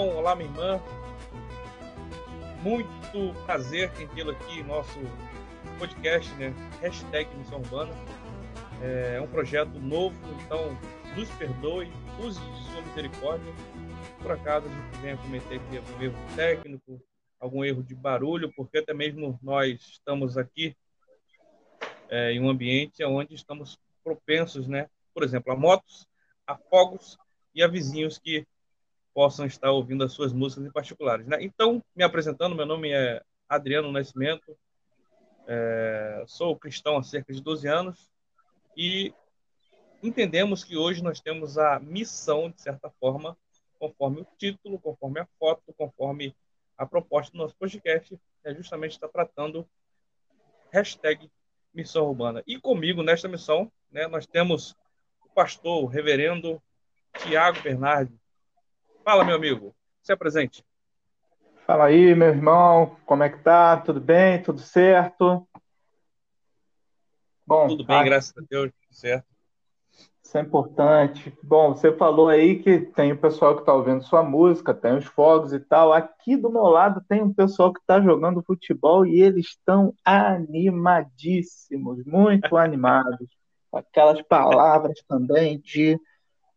olá minha irmã. Muito prazer em tê-lo aqui em nosso podcast, né? Hashtag Missão Urbana. É um projeto novo, então nos perdoe, use de sua misericórdia. Por acaso a gente venha cometer aqui algum erro técnico, algum erro de barulho, porque até mesmo nós estamos aqui é, em um ambiente onde estamos propensos, né? Por exemplo, a motos, a fogos e a vizinhos que possam estar ouvindo as suas músicas em particulares. Né? Então, me apresentando, meu nome é Adriano Nascimento, é, sou cristão há cerca de 12 anos e entendemos que hoje nós temos a missão, de certa forma, conforme o título, conforme a foto, conforme a proposta do nosso podcast, é justamente estar tratando hashtag Missão Urbana. E comigo nesta missão, né, nós temos o pastor, o reverendo Tiago Bernardi, Fala, meu amigo. Se apresente. Fala aí, meu irmão. Como é que tá? Tudo bem? Tudo certo? Bom, tudo bem, a... graças a Deus, tudo certo. Isso é importante. Bom, você falou aí que tem o pessoal que está ouvindo sua música, tem os fogos e tal. Aqui do meu lado tem um pessoal que está jogando futebol e eles estão animadíssimos, muito animados. Aquelas palavras também de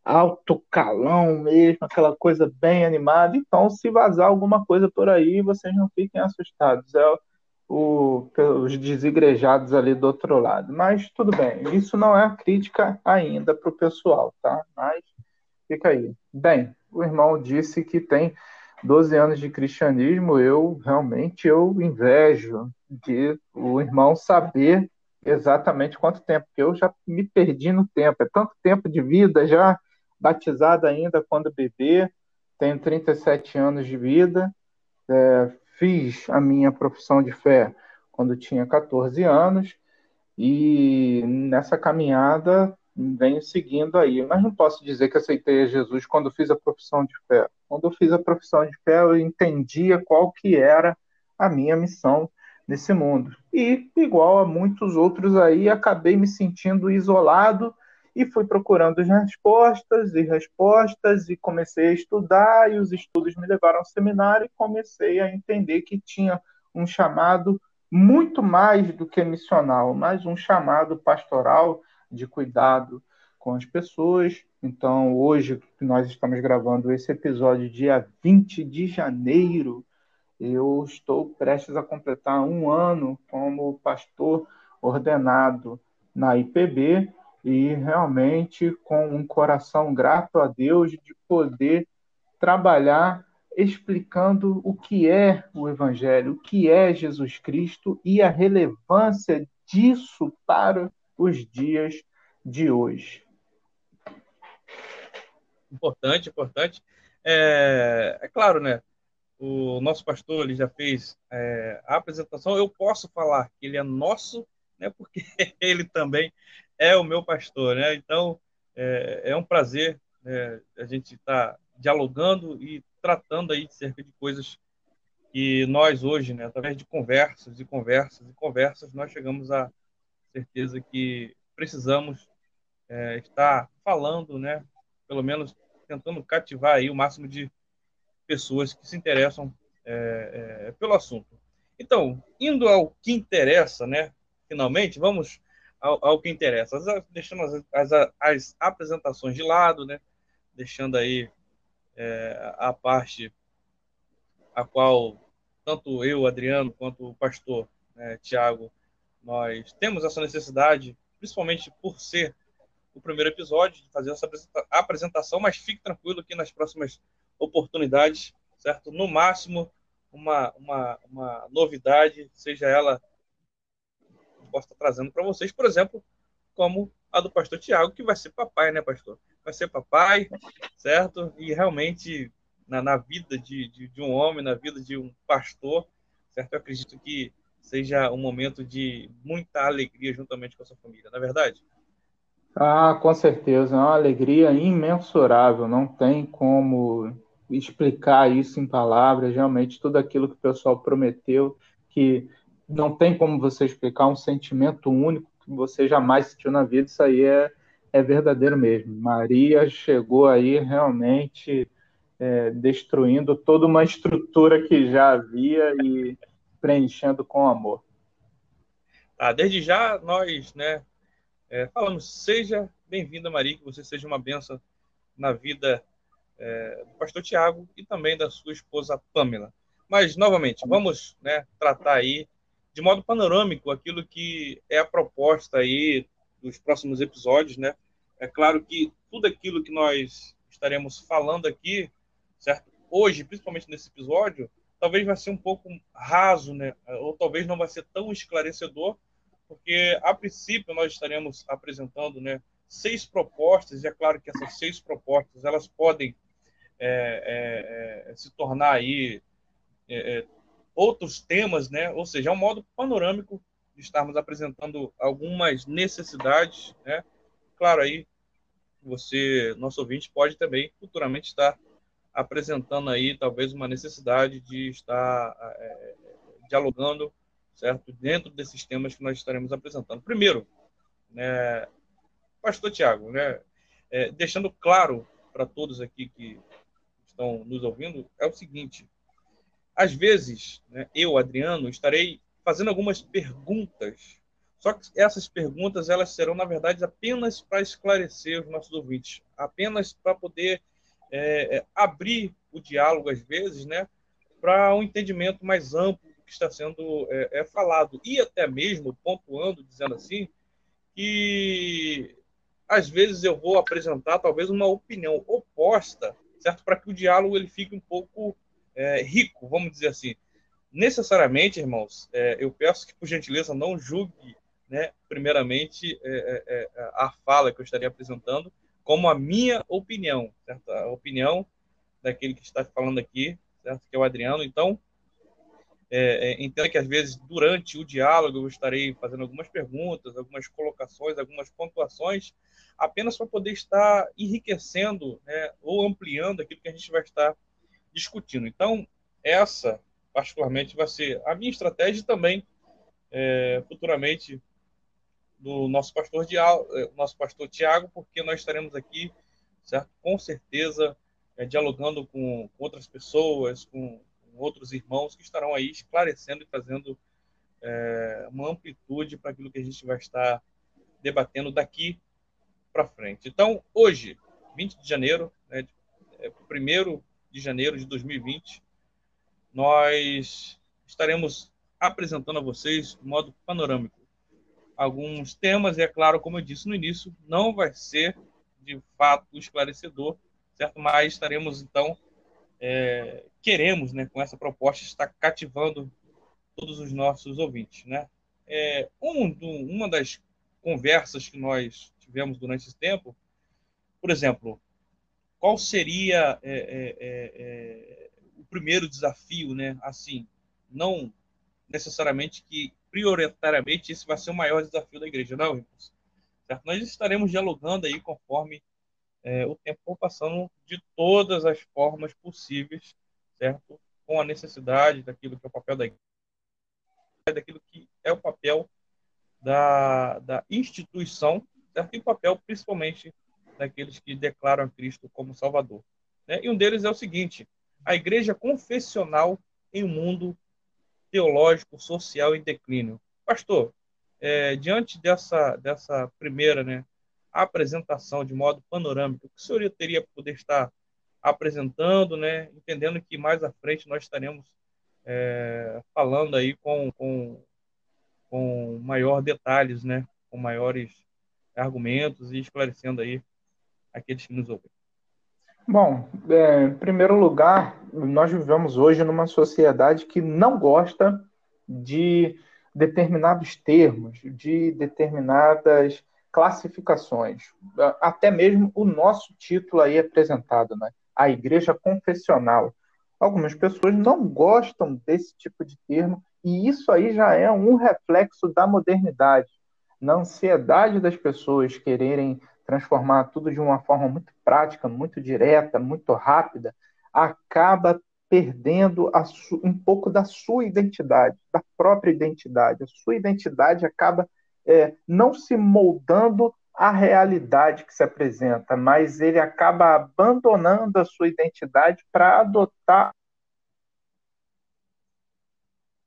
alto calão mesmo, aquela coisa bem animada. Então, se vazar alguma coisa por aí, vocês não fiquem assustados. É o, os desigrejados ali do outro lado. Mas tudo bem, isso não é crítica ainda para o pessoal, tá? Mas fica aí. Bem, o irmão disse que tem 12 anos de cristianismo. Eu realmente eu invejo de o irmão saber exatamente quanto tempo, porque eu já me perdi no tempo. É tanto tempo de vida já batizado ainda quando bebê, tenho 37 anos de vida, é, fiz a minha profissão de fé quando tinha 14 anos e nessa caminhada venho seguindo aí. Mas não posso dizer que aceitei a Jesus quando fiz a profissão de fé. Quando eu fiz a profissão de fé, eu entendia qual que era a minha missão nesse mundo. E, igual a muitos outros aí, acabei me sentindo isolado e fui procurando as respostas e respostas e comecei a estudar e os estudos me levaram ao seminário e comecei a entender que tinha um chamado muito mais do que missional, mas um chamado pastoral de cuidado com as pessoas. Então, hoje nós estamos gravando esse episódio dia 20 de janeiro. Eu estou prestes a completar um ano como pastor ordenado na IPB e realmente com um coração grato a Deus de poder trabalhar explicando o que é o Evangelho, o que é Jesus Cristo e a relevância disso para os dias de hoje. Importante, importante. É, é claro, né? O nosso pastor ele já fez é, a apresentação. Eu posso falar que ele é nosso, né? Porque ele também é o meu pastor, né? Então é, é um prazer né, a gente estar tá dialogando e tratando aí cerca de coisas que nós hoje, né, através de conversas e conversas e conversas, nós chegamos à certeza que precisamos é, estar falando, né, pelo menos tentando cativar aí o máximo de pessoas que se interessam é, é, pelo assunto. Então, indo ao que interessa, né, finalmente, vamos ao, ao que interessa. Deixando as, as, as, apresentações de lado, né? deixando aí é, a parte a qual tanto eu, Adriano, quanto o pastor né, Tiago, nós temos essa necessidade, principalmente por ser o primeiro episódio, de fazer essa apresentação, mas fique tranquilo que nas próximas oportunidades, certo? No máximo, uma, uma, uma novidade, seja ela possa estar trazendo para vocês, por exemplo, como a do pastor Tiago, que vai ser papai, né, pastor? Vai ser papai, certo? E realmente, na, na vida de, de, de, um homem, na vida de um pastor, certo? Eu acredito que seja um momento de muita alegria juntamente com a sua família, não é verdade? Ah, com certeza, é uma alegria imensurável, não tem como explicar isso em palavras, realmente tudo aquilo que o pessoal prometeu, que não tem como você explicar um sentimento único que você jamais sentiu na vida, isso aí é, é verdadeiro mesmo. Maria chegou aí realmente é, destruindo toda uma estrutura que já havia e preenchendo com amor. Ah, desde já nós, né, é, falamos, seja bem-vinda, Maria, que você seja uma benção na vida é, do pastor Tiago e também da sua esposa Pamela. Mas, novamente, vamos né, tratar aí de modo panorâmico aquilo que é a proposta aí dos próximos episódios, né? É claro que tudo aquilo que nós estaremos falando aqui, certo? Hoje, principalmente nesse episódio, talvez vai ser um pouco raso, né? Ou talvez não vai ser tão esclarecedor, porque a princípio nós estaremos apresentando, né, seis propostas. E é claro que essas seis propostas elas podem é, é, é se tornar aí é, é, outros temas, né? Ou seja, é um modo panorâmico de estarmos apresentando algumas necessidades, né? Claro aí você, nosso ouvinte, pode também futuramente estar apresentando aí talvez uma necessidade de estar é, dialogando, certo, dentro desses temas que nós estaremos apresentando. Primeiro, né, Pastor Tiago, né, é, deixando claro para todos aqui que estão nos ouvindo, é o seguinte: às vezes, né, eu, Adriano, estarei fazendo algumas perguntas. Só que essas perguntas elas serão, na verdade, apenas para esclarecer os nossos ouvintes, apenas para poder é, é, abrir o diálogo, às vezes, né, para um entendimento mais amplo do que está sendo é, é, falado. E até mesmo pontuando, dizendo assim, que às vezes eu vou apresentar talvez uma opinião oposta, certo? Para que o diálogo ele fique um pouco é, rico, vamos dizer assim. Necessariamente, irmãos, é, eu peço que, por gentileza, não julgue, né, primeiramente, é, é, é, a fala que eu estaria apresentando como a minha opinião, certo? A opinião daquele que está falando aqui, certo? Que é o Adriano. Então, é, entenda que às vezes durante o diálogo eu estarei fazendo algumas perguntas, algumas colocações, algumas pontuações, apenas para poder estar enriquecendo né, ou ampliando aquilo que a gente vai estar discutindo. Então, essa, particularmente, vai ser a minha estratégia também, é, futuramente, do nosso pastor, de, é, nosso pastor Tiago, porque nós estaremos aqui, certo? com certeza, é, dialogando com, outras pessoas, com, com, outros irmãos que estarão aí esclarecendo e trazendo é, uma amplitude para aquilo que a gente vai estar debatendo daqui para frente. Então, hoje, 20 de janeiro, né, é, primeiro de janeiro de 2020, nós estaremos apresentando a vocês de modo panorâmico alguns temas, e é claro, como eu disse no início, não vai ser de fato esclarecedor, certo? Mas estaremos, então, é, queremos, né, com essa proposta, estar cativando todos os nossos ouvintes, né? É, um, uma das conversas que nós tivemos durante esse tempo, por exemplo, qual seria é, é, é, é, o primeiro desafio, né? Assim, não necessariamente que prioritariamente esse vai ser o maior desafio da igreja, não, irmãos. Certo? Nós estaremos dialogando aí conforme é, o tempo for passando de todas as formas possíveis, certo? Com a necessidade daquilo que é o papel da igreja, daquilo que é o papel da, da instituição, certo? E o papel principalmente daqueles que declaram Cristo como Salvador. Né? E um deles é o seguinte: a igreja confessional em um mundo teológico, social em declínio. Pastor, é, diante dessa, dessa primeira né, apresentação de modo panorâmico, o que o senhor teria para poder estar apresentando, né, entendendo que mais à frente nós estaremos é, falando aí com, com, com maior detalhes, né, com maiores argumentos e esclarecendo aí aqueles que nos ouvem? Bom, é, em primeiro lugar, nós vivemos hoje numa sociedade que não gosta de determinados termos, de determinadas classificações. Até mesmo o nosso título aí apresentado, né? A Igreja Confessional. Algumas pessoas não gostam desse tipo de termo e isso aí já é um reflexo da modernidade, na ansiedade das pessoas quererem transformar tudo de uma forma muito prática, muito direta, muito rápida, acaba perdendo um pouco da sua identidade, da própria identidade. A sua identidade acaba é, não se moldando a realidade que se apresenta, mas ele acaba abandonando a sua identidade para adotar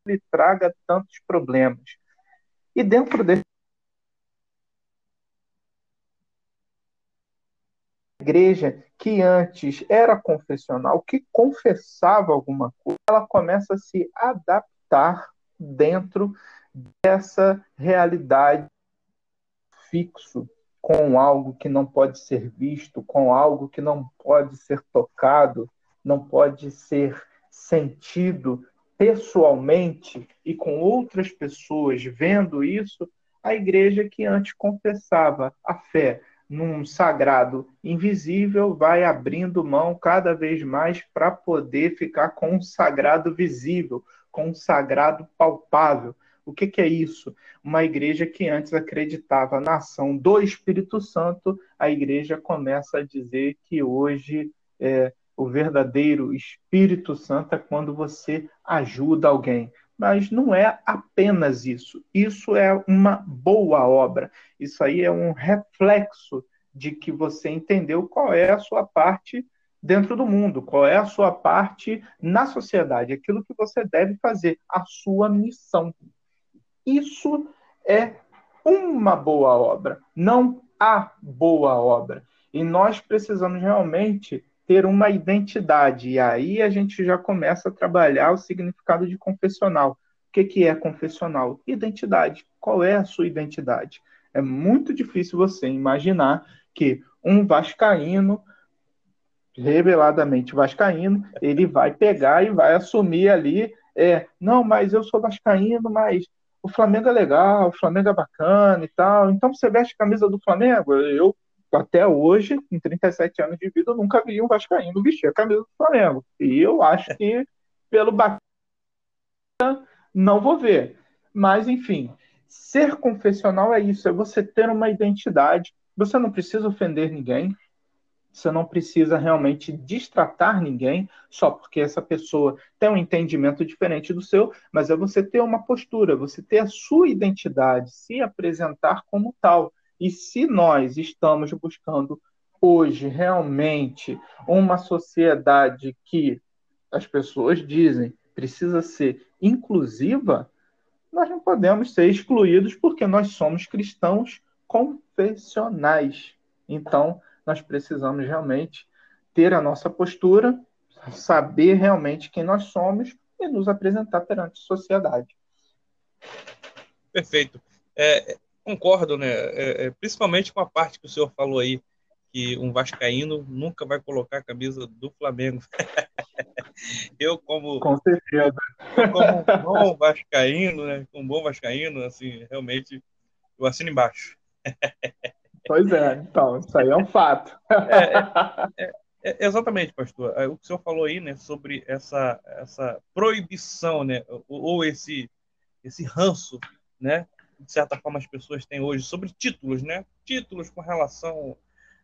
lhe traga tantos problemas. E dentro desse igreja que antes era confessional, que confessava alguma coisa, ela começa a se adaptar dentro dessa realidade fixo com algo que não pode ser visto, com algo que não pode ser tocado, não pode ser sentido pessoalmente e com outras pessoas vendo isso, a igreja que antes confessava a fé num sagrado invisível vai abrindo mão cada vez mais para poder ficar com um sagrado visível, com um sagrado palpável. O que, que, é isso? Uma igreja que antes acreditava na ação do Espírito Santo, a igreja começa a dizer que hoje é, o verdadeiro Espírito Santo é quando você ajuda alguém. Mas não é apenas isso. Isso é uma boa obra. Isso aí é um reflexo de que você entendeu qual é a sua parte dentro do mundo, qual é a sua parte na sociedade, aquilo que você deve fazer, a sua missão. Isso é uma boa obra, não a boa obra. E nós precisamos realmente ter uma identidade. E aí a gente já começa a trabalhar o significado de confessional. O que, que é confessional? Identidade. Qual é a sua identidade? É muito difícil você imaginar que um vascaíno, reveladamente vascaíno, ele vai pegar e vai assumir ali, é, não, mas eu sou vascaíno, mas o Flamengo é legal, o Flamengo é bacana e tal. Então você veste a camisa do Flamengo? Eu, até hoje, em 37 anos de vida, eu nunca vi um Vascaíno vestir a camisa do Flamengo. E eu acho que, pelo bacana, não vou ver. Mas, enfim, ser confessional é isso, é você ter uma identidade. Você não precisa ofender ninguém, você não precisa realmente destratar ninguém só porque essa pessoa tem um entendimento diferente do seu, mas é você ter uma postura, você ter a sua identidade, se apresentar como tal. E se nós estamos buscando hoje realmente uma sociedade que as pessoas dizem precisa ser inclusiva, nós não podemos ser excluídos porque nós somos cristãos confessionais. Então, nós precisamos realmente ter a nossa postura, saber realmente quem nós somos e nos apresentar perante a sociedade. Perfeito. É, concordo, né? É, é, principalmente com a parte que o senhor falou aí, que um vascaíno nunca vai colocar a camisa do Flamengo. eu como com certeza como um bom vascaíno, né? Um bom vascaíno, assim, realmente eu assino embaixo. Pois é, então, isso aí é um fato. É, é, é, exatamente, pastor. É, o que o senhor falou aí, né, sobre essa, essa proibição, né, ou, ou esse, esse ranço, né, de certa forma as pessoas têm hoje sobre títulos, né, títulos com relação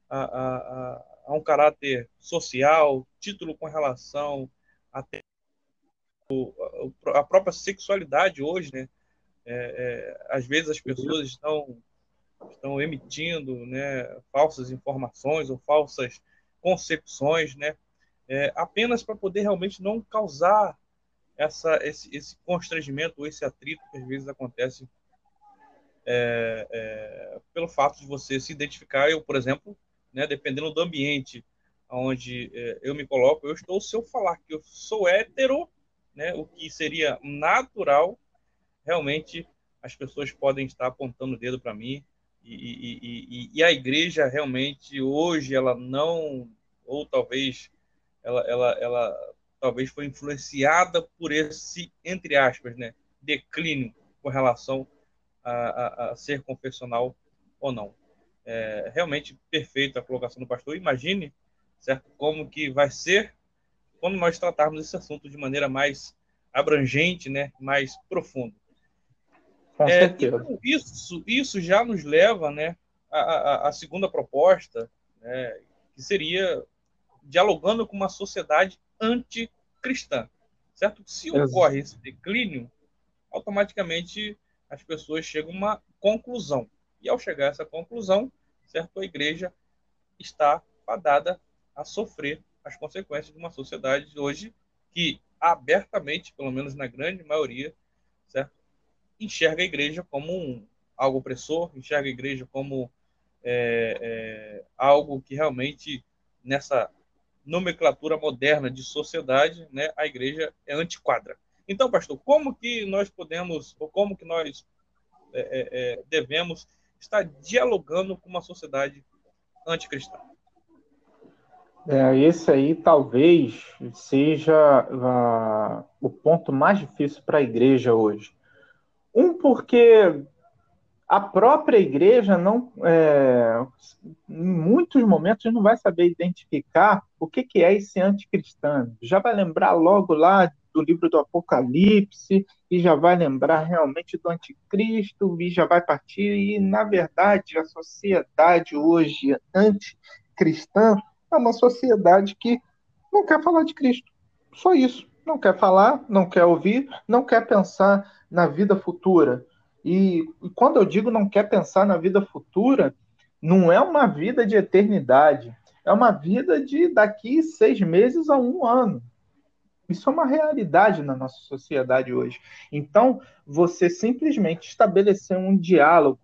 a, a, a, a um caráter social, título com relação a, a própria sexualidade hoje, né, é, é, às vezes as pessoas estão estão emitindo né, falsas informações ou falsas concepções, né, é, apenas para poder realmente não causar essa, esse, esse constrangimento ou esse atrito que às vezes acontece é, é, pelo fato de você se identificar. Eu, por exemplo, né, dependendo do ambiente onde é, eu me coloco, eu estou, se eu falar que eu sou hétero, né, o que seria natural, realmente as pessoas podem estar apontando o dedo para mim e, e, e, a igreja realmente hoje ela não ou talvez ela, ela, ela talvez foi influenciada por esse entre aspas né declínio com relação a, a, a ser confessional ou não é, realmente perfeita a colocação do pastor imagine certo como que vai ser quando nós tratarmos esse assunto de maneira mais abrangente né mais profunda é. Então, isso, isso já nos leva né, à, à, segunda proposta, né, que seria dialogando com uma sociedade anticristã. Certo? Se ocorre esse declínio, automaticamente as pessoas chegam a uma conclusão. E ao chegar a essa conclusão, certo? A igreja está fadada a sofrer as consequências de uma sociedade hoje que abertamente, pelo menos na grande maioria, certo? enxerga a igreja como um, algo opressor, enxerga a igreja como é, é, algo que realmente, nessa nomenclatura moderna de sociedade, né, a igreja é antiquadra. Então, pastor, como que nós podemos, ou como que nós é, é, é devemos estar dialogando com uma sociedade anticristã? É, esse aí talvez seja uh, o ponto mais difícil para a igreja hoje. Um, porque a própria igreja não, é, em muitos momentos, não vai saber identificar o que, que é esse anticristão. Já vai lembrar logo lá do livro do Apocalipse, e já vai lembrar realmente do anticristo, e já vai partir. E, na verdade, a sociedade hoje anticristã é uma sociedade que não quer falar de Cristo. Só isso. Não quer falar, não quer ouvir, não quer pensar na vida futura. E, e quando eu digo não quer pensar na vida futura, não é uma vida de eternidade. É uma vida de daqui seis meses a um ano. Isso é uma realidade na nossa sociedade hoje. Então, você simplesmente estabelecer um diálogo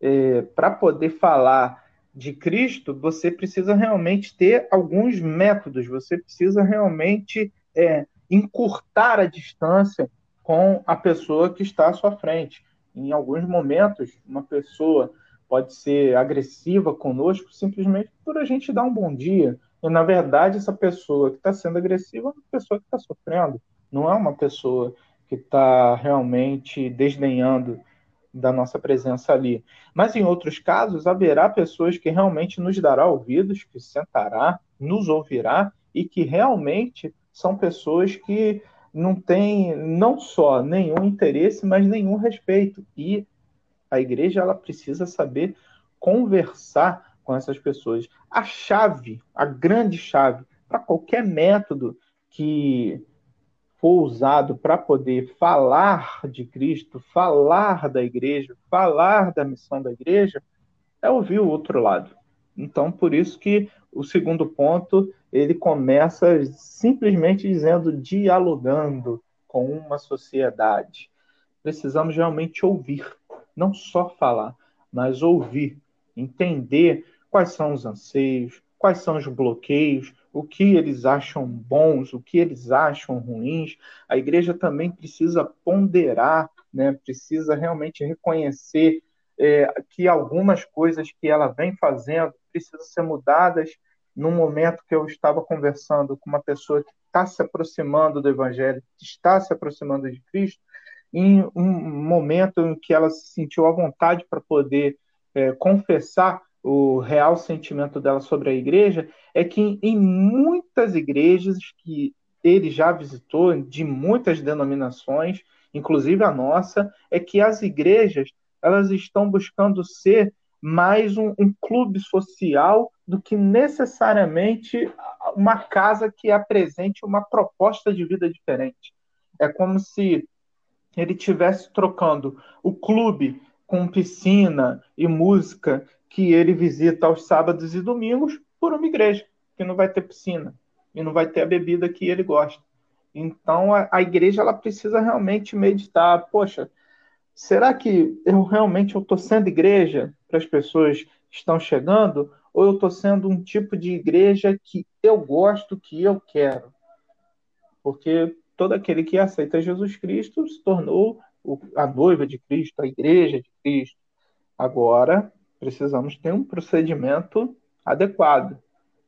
é, para poder falar de Cristo, você precisa realmente ter alguns métodos, você precisa realmente é, encurtar a distância com a pessoa que está à sua frente. Em alguns momentos, uma pessoa pode ser agressiva conosco simplesmente por a gente dar um bom dia. E, na verdade, essa pessoa que está sendo agressiva é uma pessoa que está sofrendo, não é uma pessoa que está realmente desdenhando da nossa presença ali. Mas em outros casos, haverá pessoas que realmente nos dará ouvidos, que sentará, nos ouvirá e que realmente são pessoas que não têm não só nenhum interesse, mas nenhum respeito. E a igreja ela precisa saber conversar com essas pessoas. A chave, a grande chave para qualquer método que for usado para poder falar de Cristo, falar da igreja, falar da missão da igreja, é ouvir o outro lado. Então, por isso que o segundo ponto, ele começa simplesmente dizendo dialogando com uma sociedade. Precisamos realmente ouvir, não só falar, mas ouvir, entender quais são os anseios, quais são os bloqueios, o que eles acham bons, o que eles acham ruins. A igreja também precisa ponderar, né? precisa realmente reconhecer é, que algumas coisas que ela vem fazendo precisam ser mudadas. No momento que eu estava conversando com uma pessoa que está se aproximando do Evangelho, que está se aproximando de Cristo, em um momento em que ela se sentiu à vontade para poder é, confessar o real sentimento dela sobre a igreja é que em muitas igrejas que ele já visitou, de muitas denominações, inclusive a nossa, é que as igrejas elas estão buscando ser mais um, um clube social do que necessariamente uma casa que apresente uma proposta de vida diferente. É como se ele estivesse trocando o clube com piscina e música que ele visita aos sábados e domingos por uma igreja, que não vai ter piscina e não vai ter a bebida que ele gosta. Então a, a igreja ela precisa realmente meditar, poxa, será que eu realmente estou sendo igreja para as pessoas que estão chegando ou eu estou sendo um tipo de igreja que eu gosto, que eu quero? Porque todo aquele que aceita Jesus Cristo se tornou a noiva de Cristo, a igreja de Cristo. Agora, precisamos ter um procedimento adequado.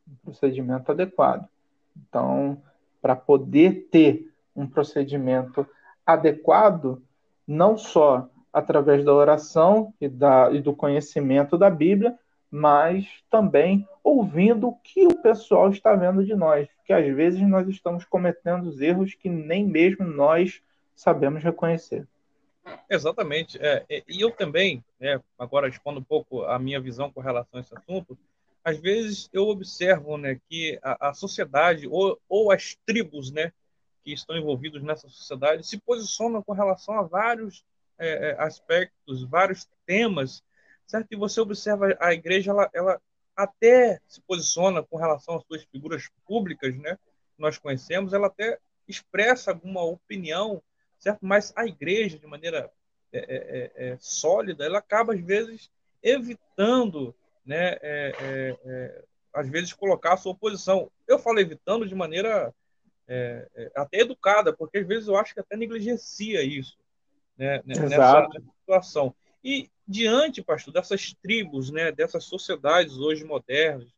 Um procedimento adequado. Então, para poder ter um procedimento adequado, não só através da oração e, da, e do conhecimento da Bíblia, mas também ouvindo o que o pessoal está vendo de nós, porque às vezes nós estamos cometendo erros que nem mesmo nós sabemos reconhecer. Exatamente. É, e eu também, né, agora expondo um pouco a minha visão com relação a esse assunto, às vezes eu observo né, que a, a sociedade ou, ou as tribos né, que estão envolvidos nessa sociedade se posicionam com relação a vários é, é aspectos, vários temas, certo? E você observa a igreja, ela, ela até se posiciona com relação às suas figuras públicas, né? Nós conhecemos, ela até expressa alguma opinião, certo? Mas a igreja, de maneira é, é, é, é sólida, ela acaba às vezes evitando, né? É, é, às vezes colocar a sua posição. Eu falo evitando de maneira até educada, porque às vezes eu acho que até negligencia isso, né? Nessa, nessa situação. E diante, pastor, dessas tribos, né, dessas sociedades hoje modernas,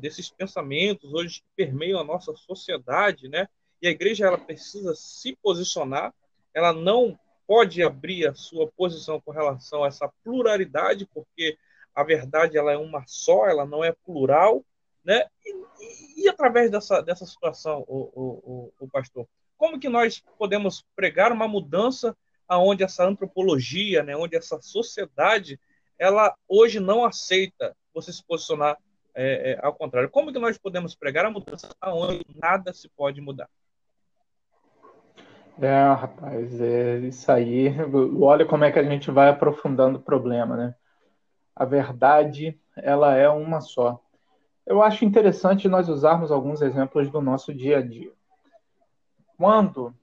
desses pensamentos hoje que permeiam a nossa sociedade, né, e a igreja ela precisa se posicionar, ela não pode abrir a sua posição com relação a essa pluralidade, porque a verdade ela é uma só, ela não é plural, né? E, e, e através dessa, dessa situação, o, o, o, pastor, como que nós podemos pregar uma mudança aonde essa antropologia, né, onde essa sociedade, ela hoje não aceita você se posicionar é, é, ao contrário. Como que nós podemos pregar a mudança aonde nada se pode mudar? É, rapaz, é isso aí. Olha como é que a gente vai aprofundando o problema, né? A verdade, ela é uma só. Eu acho interessante nós usarmos alguns exemplos do nosso dia a dia. Quando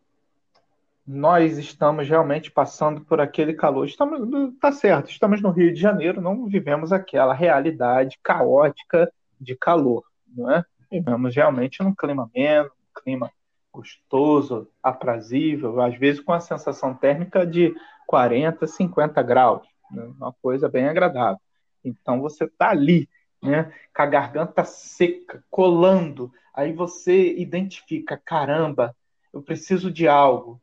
nós estamos realmente passando por aquele calor. Estamos, tá certo, estamos no Rio de Janeiro, não vivemos aquela realidade caótica de calor, não é? Vivemos realmente num clima menos, um clima gostoso, aprazível, às vezes com a sensação térmica de 40, 50 graus, né? uma coisa bem agradável. Então você está ali, né, com a garganta seca, colando, aí você identifica, caramba, eu preciso de algo,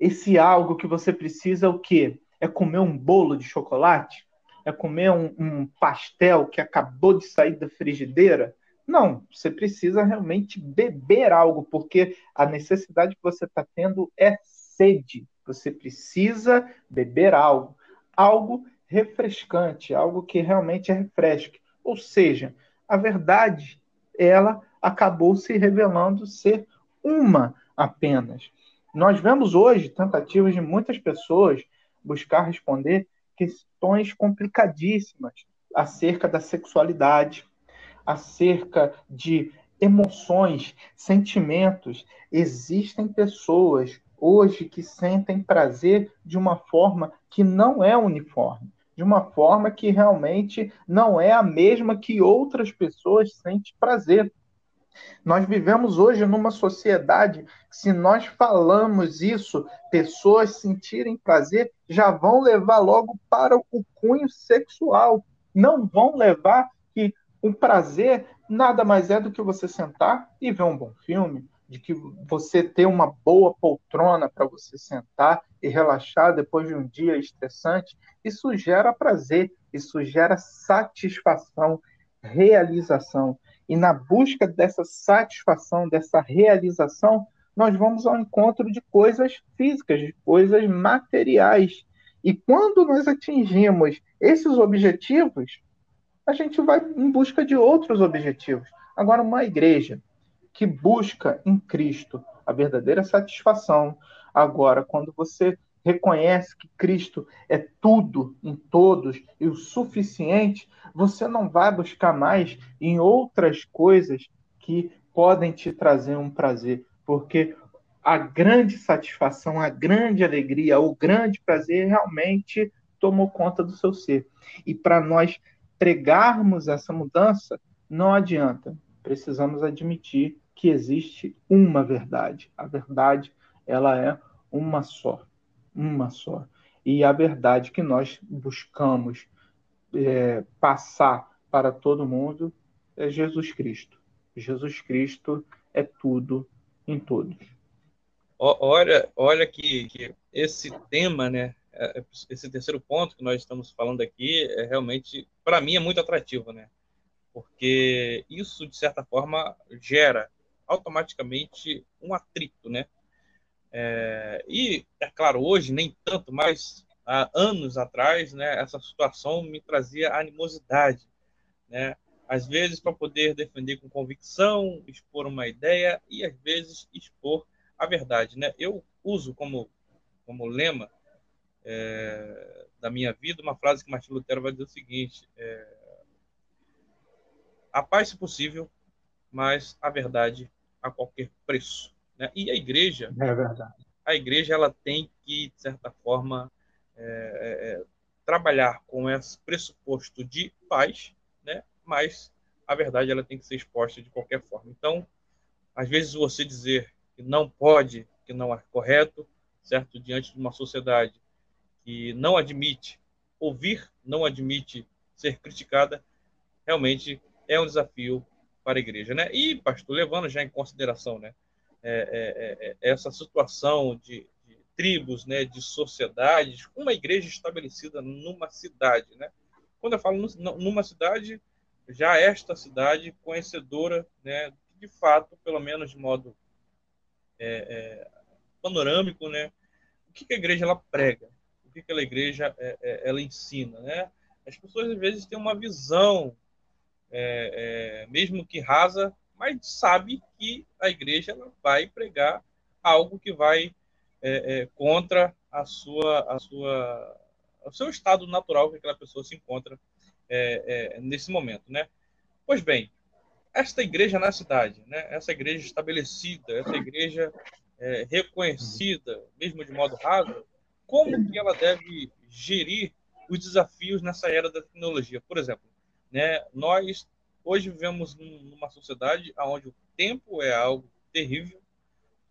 esse algo que você precisa é o quê? É comer um bolo de chocolate? É comer um, um pastel que acabou de sair da frigideira? Não, você precisa realmente beber algo, porque a necessidade que você está tendo é sede. Você precisa beber algo, algo refrescante, algo que realmente refresque. Ou seja, a verdade, ela acabou se revelando ser uma apenas. Nós vemos hoje tentativas de muitas pessoas buscar responder questões complicadíssimas acerca da sexualidade, acerca de emoções, sentimentos. Existem pessoas hoje que sentem prazer de uma forma que não é uniforme, de uma forma que realmente não é a mesma que outras pessoas sentem prazer. Nós vivemos hoje numa sociedade que, se nós falamos isso, pessoas sentirem prazer, já vão levar logo para o cunho sexual. Não vão levar que o prazer nada mais é do que você sentar e ver um bom filme, de que você ter uma boa poltrona para você sentar e relaxar depois de um dia estressante. Isso gera prazer, isso gera satisfação, realização. E na busca dessa satisfação, dessa realização, nós vamos ao encontro de coisas físicas, de coisas materiais. E quando nós atingimos esses objetivos, a gente vai em busca de outros objetivos. Agora, uma igreja que busca em Cristo a verdadeira satisfação, agora, quando você reconhece que Cristo é tudo em todos e o suficiente, você não vai buscar mais em outras coisas que podem te trazer um prazer, porque a grande satisfação, a grande alegria, o grande prazer realmente tomou conta do seu ser. E para nós pregarmos essa mudança, não adianta. Precisamos admitir que existe uma verdade. A verdade, ela é uma só uma só. E a verdade que nós buscamos é, passar para todo mundo é Jesus Cristo. Jesus Cristo é tudo em todos. Olha, olha que, que esse tema, né, esse terceiro ponto que nós estamos falando aqui, é realmente, para mim, é muito atrativo, né? Porque isso, de certa forma, gera automaticamente um atrito, né? É, e, é claro, hoje nem tanto, mas há anos atrás, né, essa situação me trazia animosidade, né? Às vezes para poder defender com convicção, expor uma ideia e às vezes expor a verdade, né? Eu uso como como lema é, da minha vida, uma frase que Martin Lutero vai dizer o seguinte: é, a paz, se possível, mas a verdade a qualquer preço. Né? E a igreja, é a igreja ela tem que, de certa forma, é, é, trabalhar com esse pressuposto de paz, né? mas a verdade ela tem que ser exposta de qualquer forma. Então, às vezes você dizer que não pode, que não é correto, certo, diante de uma sociedade que não admite ouvir, não admite ser criticada, realmente é um desafio para a igreja, né? E pastor, levando já em consideração, né, é, é, é, é essa situação de, de, tribos, né, de sociedades, uma igreja estabelecida numa cidade, né? Quando eu falo numa cidade, já esta cidade conhecedora, né, de fato, pelo menos de modo é, é, panorâmico, né, o que a igreja ela prega, o que a igreja ela ensina, né? As pessoas às vezes têm uma visão é, é, mesmo que rasa, mas sabe que a igreja ela vai pregar algo que vai é, é contra a sua, a sua, o seu estado natural que aquela pessoa se encontra é, é, nesse momento, né? Pois bem, esta igreja na cidade, né? Essa igreja estabelecida, essa igreja reconhecida, mesmo de modo raso, como que ela deve gerir os desafios nessa era da tecnologia? Por exemplo, né? Nós hoje vivemos numa sociedade onde o tempo é algo terrível,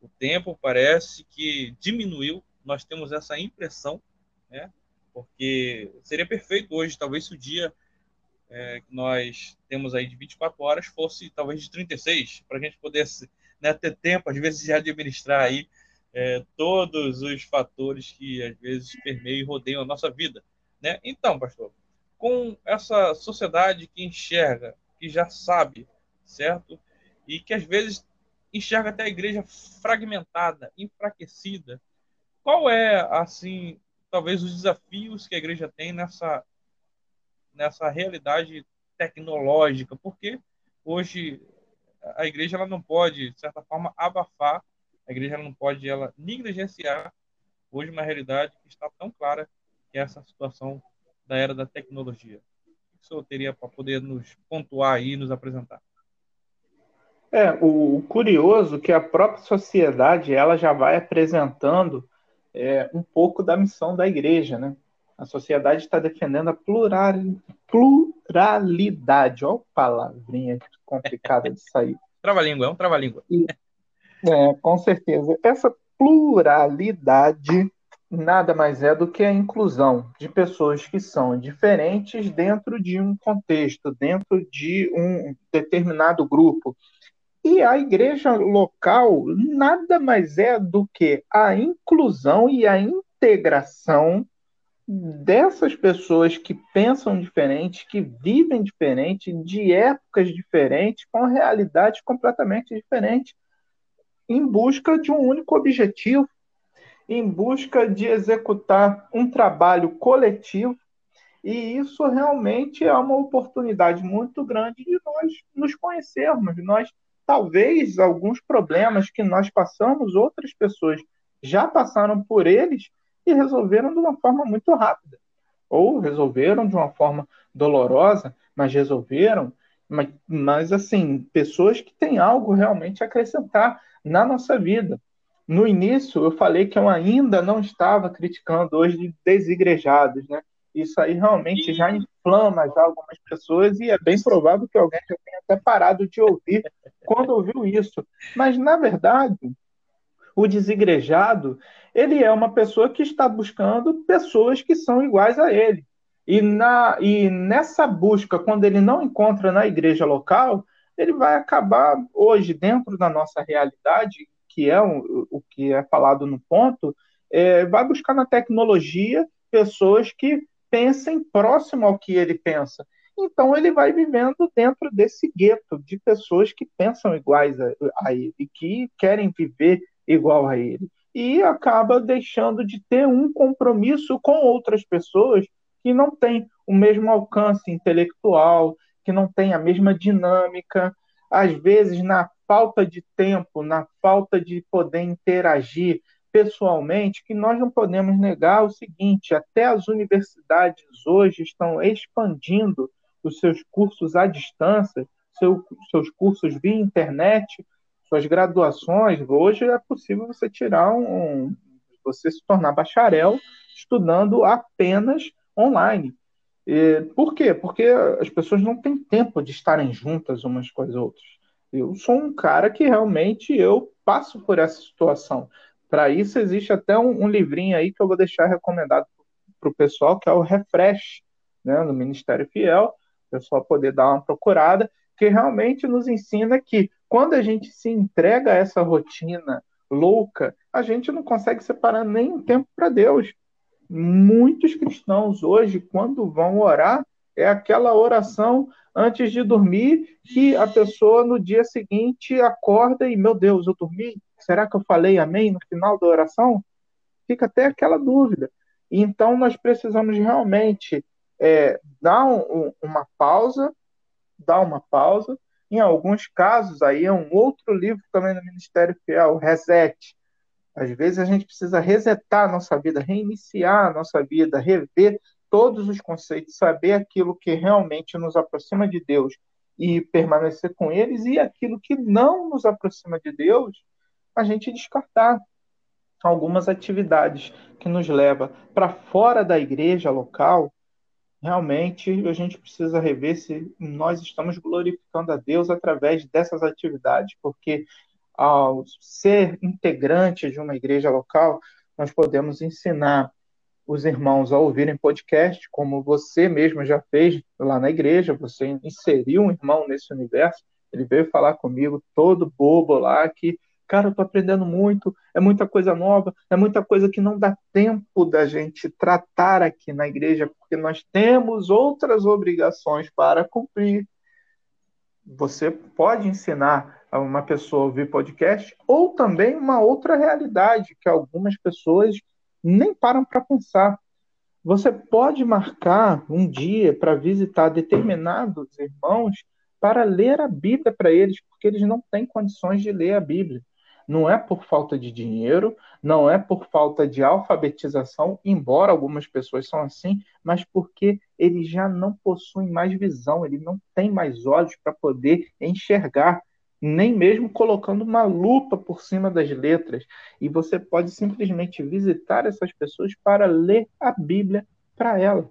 o tempo parece que diminuiu, nós temos essa impressão, né? porque seria perfeito hoje, talvez se o dia é, que nós temos aí de 24 horas fosse talvez de 36, para a gente poder né, ter tempo, às vezes, de administrar aí é, todos os fatores que às vezes permeiam e rodeiam a nossa vida. Né? Então, pastor, com essa sociedade que enxerga, que já sabe, certo? E que às vezes enxerga até a igreja fragmentada, enfraquecida. Qual é, assim, talvez os desafios que a igreja tem nessa, nessa realidade tecnológica? Porque hoje a igreja ela não pode, de certa forma, abafar, a igreja não pode ela negligenciar hoje uma realidade que está tão clara que é essa situação da era da tecnologia. O que o senhor teria para poder nos pontuar e nos apresentar? É, o curioso é que a própria sociedade ela já vai apresentando é, um pouco da missão da igreja, né? A sociedade está defendendo a plural, pluralidade. Olha a palavrinha complicada de sair. trava-língua, é um trava-língua. É, com certeza. Essa pluralidade nada mais é do que a inclusão de pessoas que são diferentes dentro de um contexto, dentro de um determinado grupo. E a igreja local nada mais é do que a inclusão e a integração dessas pessoas que pensam diferente, que vivem diferente, de épocas diferentes, com realidades completamente diferentes, em busca de um único objetivo, em busca de executar um trabalho coletivo, e isso realmente é uma oportunidade muito grande de nós nos conhecermos. Nós, talvez, alguns problemas que nós passamos, outras pessoas já passaram por eles e resolveram de uma forma muito rápida. Ou resolveram de uma forma dolorosa, mas resolveram. Mas, mas assim, pessoas que têm algo realmente a acrescentar na nossa vida. No início, eu falei que eu ainda não estava criticando hoje desigrejados, né? Isso aí realmente já inflama já algumas pessoas e é bem provável que alguém já tenha até parado de ouvir quando ouviu isso. Mas, na verdade, o desigrejado, ele é uma pessoa que está buscando pessoas que são iguais a ele. E, na, e nessa busca, quando ele não encontra na igreja local, ele vai acabar hoje, dentro da nossa realidade, que é o, que é falado no ponto, é, vai buscar na tecnologia pessoas que pensem próximo ao que ele pensa. Então ele vai vivendo dentro desse gueto de pessoas que pensam iguais a, a ele e que querem viver igual a ele. E acaba deixando de ter um compromisso com outras pessoas que não têm o mesmo alcance intelectual, que não têm a mesma dinâmica, às vezes na falta de tempo, na falta de poder interagir pessoalmente que nós não podemos negar o seguinte: até as universidades hoje estão expandindo os seus cursos à distância, seu, seus cursos via internet, suas graduações. Hoje é possível você tirar um, um você se tornar bacharel estudando apenas online. E, por quê? Porque as pessoas não têm tempo de estarem juntas umas com as outras. Eu sou um cara que realmente eu passo por essa situação. Para isso existe até um, um, livrinho aí que eu vou deixar recomendado para o pessoal, que é o Refresh, né, no Ministério Fiel, o pessoal poder dar uma procurada, que realmente nos ensina que quando a gente se entrega a essa rotina louca, a gente não consegue separar nem um tempo para Deus. Muitos cristãos hoje, quando vão orar, é aquela oração antes de dormir que a pessoa no dia seguinte acorda e, meu Deus, eu dormi? Será que eu falei amém no final da oração? Fica até aquela dúvida. Então, nós precisamos realmente é, dar um, uma pausa, dar uma pausa. Em alguns casos, aí é um outro livro também do Ministério Fiel, Reset. Às vezes a gente precisa resetar a nossa vida, reiniciar a nossa vida, rever todos os conceitos, saber aquilo que realmente nos aproxima de Deus e permanecer com eles, e aquilo que não nos aproxima de Deus, a gente descartar algumas atividades que nos leva para fora da igreja local, realmente a gente precisa rever se nós estamos glorificando a Deus através dessas atividades, porque ao ser integrante de uma igreja local, nós podemos ensinar os irmãos a ouvirem podcast, como você mesmo já fez lá na igreja, você inseriu um irmão nesse universo, ele veio falar comigo todo bobo lá que, cara, eu tô aprendendo muito, é muita coisa nova, é muita coisa que não dá tempo da gente tratar aqui na igreja, porque nós temos outras obrigações para cumprir. Você pode ensinar uma pessoa ouvir podcast ou também uma outra realidade que algumas pessoas nem param para pensar. Você pode marcar um dia para visitar determinados irmãos para ler a Bíblia para eles, porque eles não têm condições de ler a Bíblia. Não é por falta de dinheiro, não é por falta de alfabetização, embora algumas pessoas são assim, mas porque eles já não possuem mais visão, eles não têm mais olhos para poder enxergar nem mesmo colocando uma lupa por cima das letras. E você pode simplesmente visitar essas pessoas para ler a Bíblia para ela.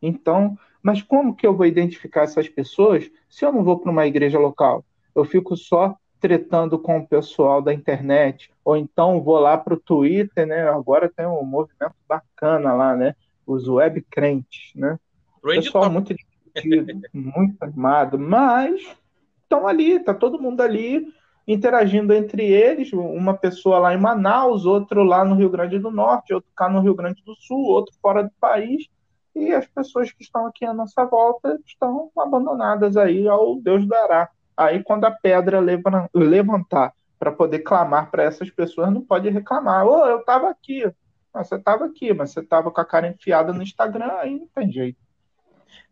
Então, mas como que eu vou identificar essas pessoas se eu não vou para uma igreja local? Eu fico só tretando com o pessoal da internet, ou então vou lá para o Twitter, né? Agora tem um movimento bacana lá, né? Os web crentes, né? Pessoal muito divertido, muito animado, mas estão ali, tá todo mundo ali interagindo entre eles, uma pessoa lá em Manaus, outro lá no Rio Grande do Norte, outro cá no Rio Grande do Sul, outro fora do país, e as pessoas que estão aqui à nossa volta estão abandonadas aí ao Deus dará. Aí quando a pedra levantar para poder clamar para essas pessoas, não pode reclamar. Ô, oh, eu estava aqui. você estava aqui, mas você estava com a cara enfiada no Instagram, aí não tem jeito.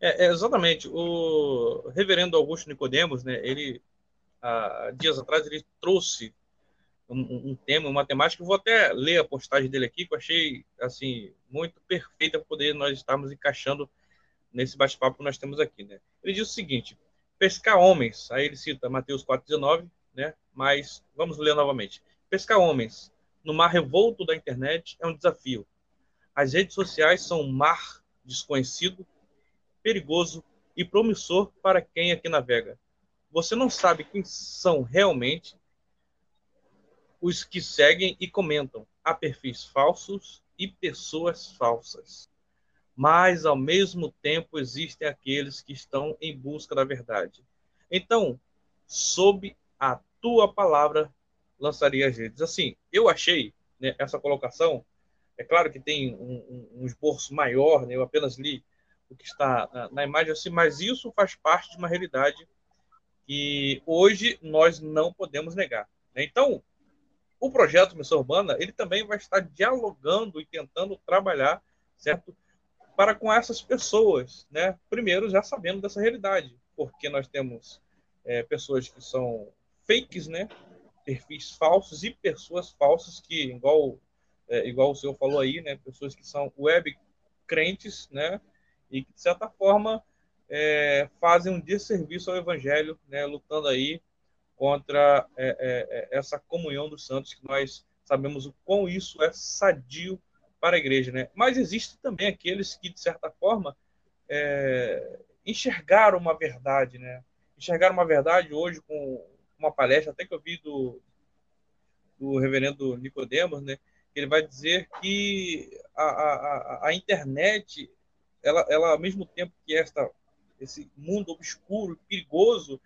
É, é, exatamente. O reverendo Augusto Nicodemos, né, ele, há dias atrás, ele trouxe um, um tema, uma temática. Eu vou até ler a postagem dele aqui, que eu achei assim muito perfeita para poder nós estarmos encaixando nesse bate-papo que nós temos aqui. Né? Ele diz o seguinte: pescar homens, aí ele cita Mateus 4,19, né? mas vamos ler novamente. Pescar homens no mar revolto da internet é um desafio. As redes sociais são um mar desconhecido perigoso e promissor para quem aqui navega. Você não sabe quem são realmente os que seguem e comentam. Há perfis falsos e pessoas falsas. Mas, ao mesmo tempo, existem aqueles que estão em busca da verdade. Então, sob a tua palavra, lançaria as redes. Assim, eu achei né, essa colocação. É claro que tem um, um, um esboço maior, né, eu apenas li o que está na, na imagem, assim, mas isso faz parte de uma realidade que hoje nós não podemos negar. Né? Então, o projeto Missão Urbana ele também vai estar dialogando e tentando trabalhar, certo, para com essas pessoas, né? Primeiro já sabendo dessa realidade, porque nós temos é, pessoas que são fakes, né? Perfis falsos e pessoas falsas que, igual é, igual o senhor falou aí, né, pessoas que são web crentes, né, e que de certa forma é, fazem um desserviço ao evangelho, né, lutando aí contra é, é, é, essa comunhão dos santos, que nós sabemos o quão isso é sadio para a igreja. Né? Mas existem também aqueles que, de certa forma, é, enxergaram uma verdade, né? enxergaram uma verdade hoje com uma palestra, até que eu vi do, do reverendo Nicodemos, né? ele vai dizer que a, a, a internet, ela, ela, ao mesmo tempo que esta, esse mundo obscuro, perigoso,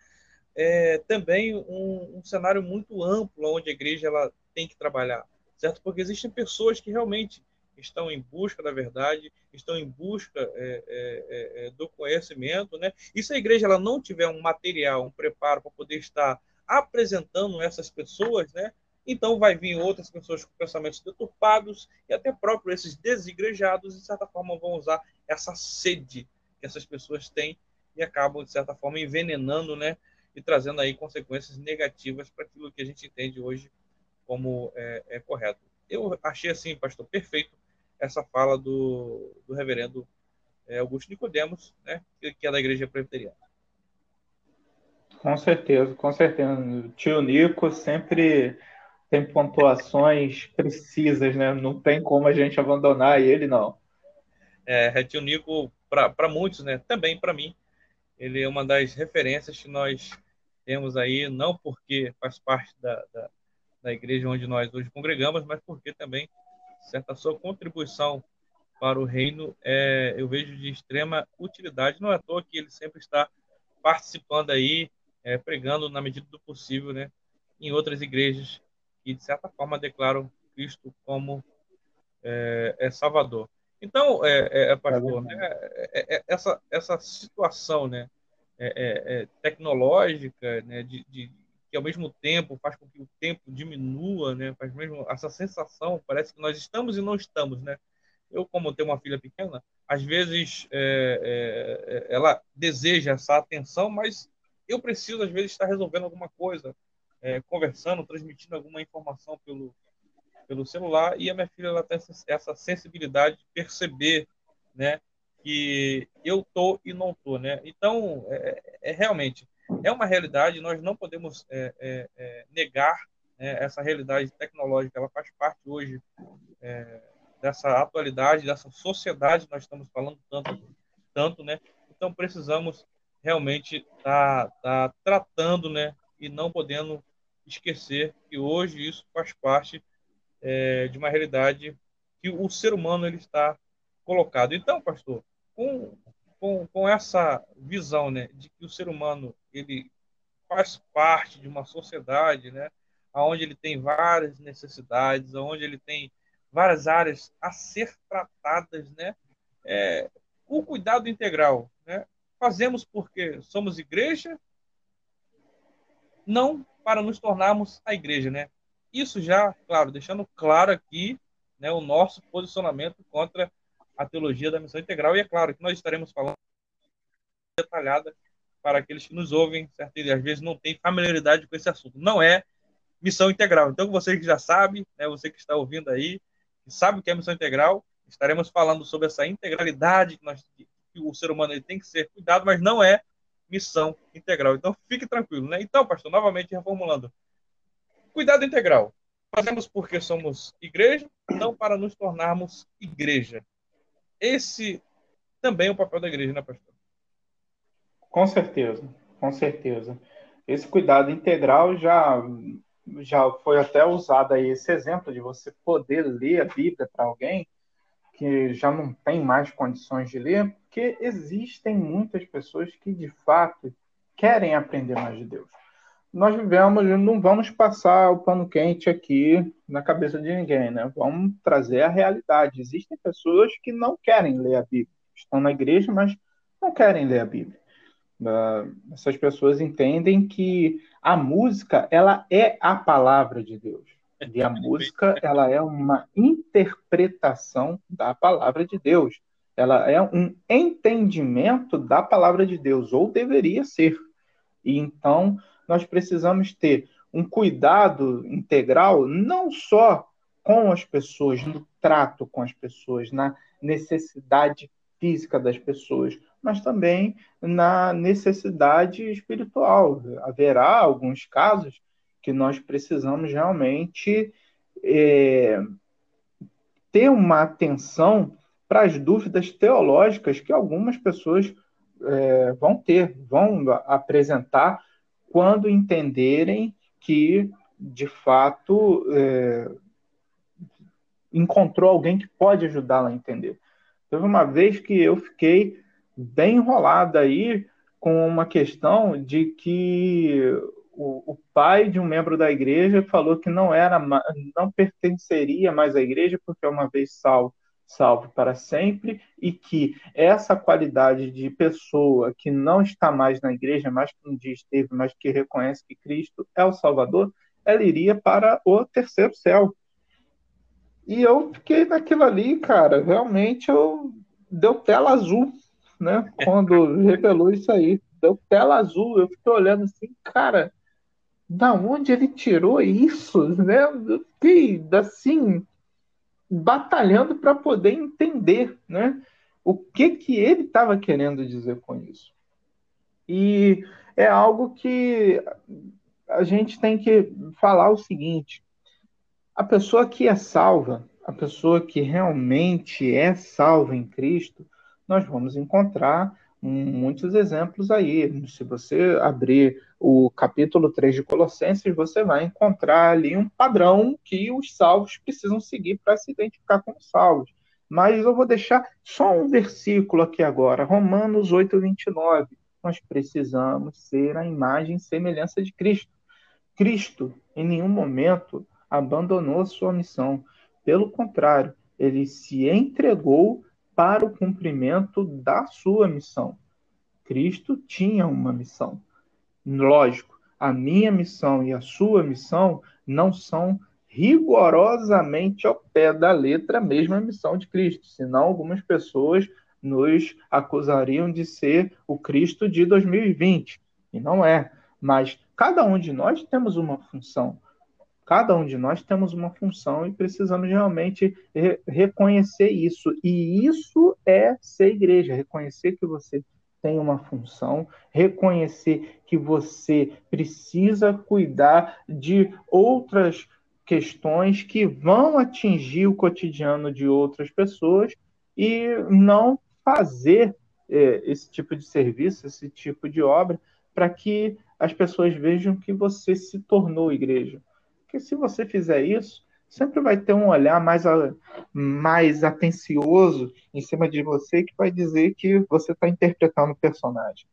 é também um, um, cenário muito amplo onde a igreja ela tem que trabalhar, certo? Porque existem pessoas que realmente estão em busca da verdade, estão em busca é, é, é, é, do conhecimento, né? E se a igreja ela não tiver um material, um preparo para poder estar apresentando essas pessoas, né? Então vai vir outras pessoas com pensamentos deturpados e até próprio esses desigrejados, de certa forma, vão usar essa sede que essas pessoas têm e acabam, de certa forma, envenenando, né? e trazendo aí consequências negativas para aquilo que a gente entende hoje como é, é, correto. Eu achei assim, pastor, perfeito essa fala do, do reverendo é, Augusto Nicodemos, né, que é da Igreja Presbiteriana. Com certeza, com certeza. O tio Nico sempre tem pontuações precisas, né? Não tem como a gente abandonar ele, não. É, tio Nico, para muitos, né? Também para mim, ele é uma das referências que nós temos aí, não porque faz parte da, da, da igreja onde nós hoje congregamos, mas porque também, certa sua contribuição para o reino, é, eu vejo de extrema utilidade. Não é à toa que ele sempre está participando aí, é, pregando na medida do possível, né, em outras igrejas que, de certa forma, declaram Cristo como é, é Salvador. Então, é, é, é pastor, né, é, é, essa, essa situação né, tecnológica, né, de, de, que ao mesmo tempo faz com que o tempo diminua, né, faz mesmo essa sensação, parece que nós estamos e não estamos, né? Eu, como tenho uma filha pequena, às vezes ela deseja essa atenção, mas eu preciso, às vezes, estar resolvendo alguma coisa, conversando, transmitindo alguma informação pelo, pelo celular e a minha filha ela tem essa sensibilidade de perceber, né, que eu tô e não tô, né? Então, é, é realmente é uma realidade. Nós não podemos é, é, é negar né, essa realidade tecnológica. Ela faz parte hoje é, dessa atualidade, dessa sociedade que nós estamos falando tanto, tanto, né? Então, precisamos realmente estar tá, tá tratando, né? E não podendo esquecer que hoje isso faz parte é, de uma realidade que o ser humano ele está colocado. Então, pastor, com, com, com essa visão né, de que o ser humano ele faz parte de uma sociedade, né, onde ele tem várias necessidades, onde ele tem várias áreas a ser tratadas, né, é, o cuidado integral, né, fazemos porque somos igreja, não para nos tornarmos a igreja, né? Isso já, claro, deixando claro aqui né, o nosso posicionamento contra a teologia da missão integral. E é claro que nós estaremos falando detalhada para aqueles que nos ouvem, certo? E às vezes não tem familiaridade com esse assunto. Não é missão integral. Então, você que já sabe, né, você que está ouvindo aí, que sabe o que é missão integral, estaremos falando sobre essa integralidade que, nós, que o ser humano tem que ser cuidado, mas não é missão integral. Então, fique tranquilo. Né? Então, pastor, novamente reformulando. Cuidado integral. Fazemos porque somos igreja, não para nos tornarmos igreja. Esse também é o papel da igreja, né, pastor? Com certeza, com certeza. Esse cuidado integral já já foi até usado aí esse exemplo de você poder ler a Bíblia para alguém que já não tem mais condições de ler, porque existem muitas pessoas que de fato querem aprender mais de Deus nós vivemos, não vamos passar o pano quente aqui na cabeça de ninguém, né? Vamos trazer a realidade. Existem pessoas que não querem ler a Bíblia, estão na igreja, mas não querem ler a Bíblia. Uh, essas pessoas entendem que a música ela é a palavra de Deus e a música ela é uma interpretação da palavra de Deus. Ela é um entendimento da palavra de Deus ou deveria ser. E então nós precisamos ter um cuidado integral, não só com as pessoas, no trato com as pessoas, na necessidade física das pessoas, mas também na necessidade espiritual. Haverá alguns casos que nós precisamos realmente é, ter uma atenção para as dúvidas teológicas que algumas pessoas é, vão ter, vão apresentar quando entenderem que, de fato, é, encontrou alguém que pode ajudá-la a entender. Teve uma vez que eu fiquei bem enrolado aí com uma questão de que o, o, pai de um membro da igreja falou que não era não pertenceria mais à igreja porque uma vez salvo salvo para sempre e que essa qualidade de pessoa que não está mais na igreja, mas que um dia esteve, mas que reconhece que Cristo é o Salvador, ela iria para o terceiro céu. E eu fiquei naquilo ali, cara, realmente eu deu tela azul, né? Quando revelou isso aí, deu tela azul, eu fiquei olhando assim, cara, da onde ele tirou isso, né? Eu fiquei assim batalhando para poder entender, né? O que que ele estava querendo dizer com isso? E é algo que a gente tem que falar o seguinte: a pessoa que é salva, a pessoa que realmente é salva em Cristo, nós vamos encontrar muitos exemplos aí. Se você abrir o capítulo 3 de Colossenses, você vai encontrar ali um padrão que os salvos precisam seguir para se identificar como salvos. Mas eu vou deixar só um versículo aqui agora, Romanos 8, 29. Nós precisamos ser a imagem e semelhança de Cristo. Cristo, em nenhum momento, abandonou sua missão. Pelo contrário, ele se entregou para o cumprimento da sua missão. Cristo tinha uma missão. Lógico, a minha missão e a sua missão não são rigorosamente ao pé da letra a mesma missão de Cristo, senão algumas pessoas nos acusariam de ser o Cristo de 2020, e não é. Mas cada um de nós temos uma função. Cada um de nós temos uma função e precisamos realmente re reconhecer isso. E isso é ser igreja, reconhecer que você tem uma função, reconhecer que você precisa cuidar de outras questões que vão atingir o cotidiano de outras pessoas e não fazer é, esse tipo de serviço, esse tipo de obra, para que as pessoas vejam que você se tornou igreja. Porque se você fizer isso, sempre vai ter um olhar mais, mais atencioso em cima de você que vai dizer que você está interpretando o personagem.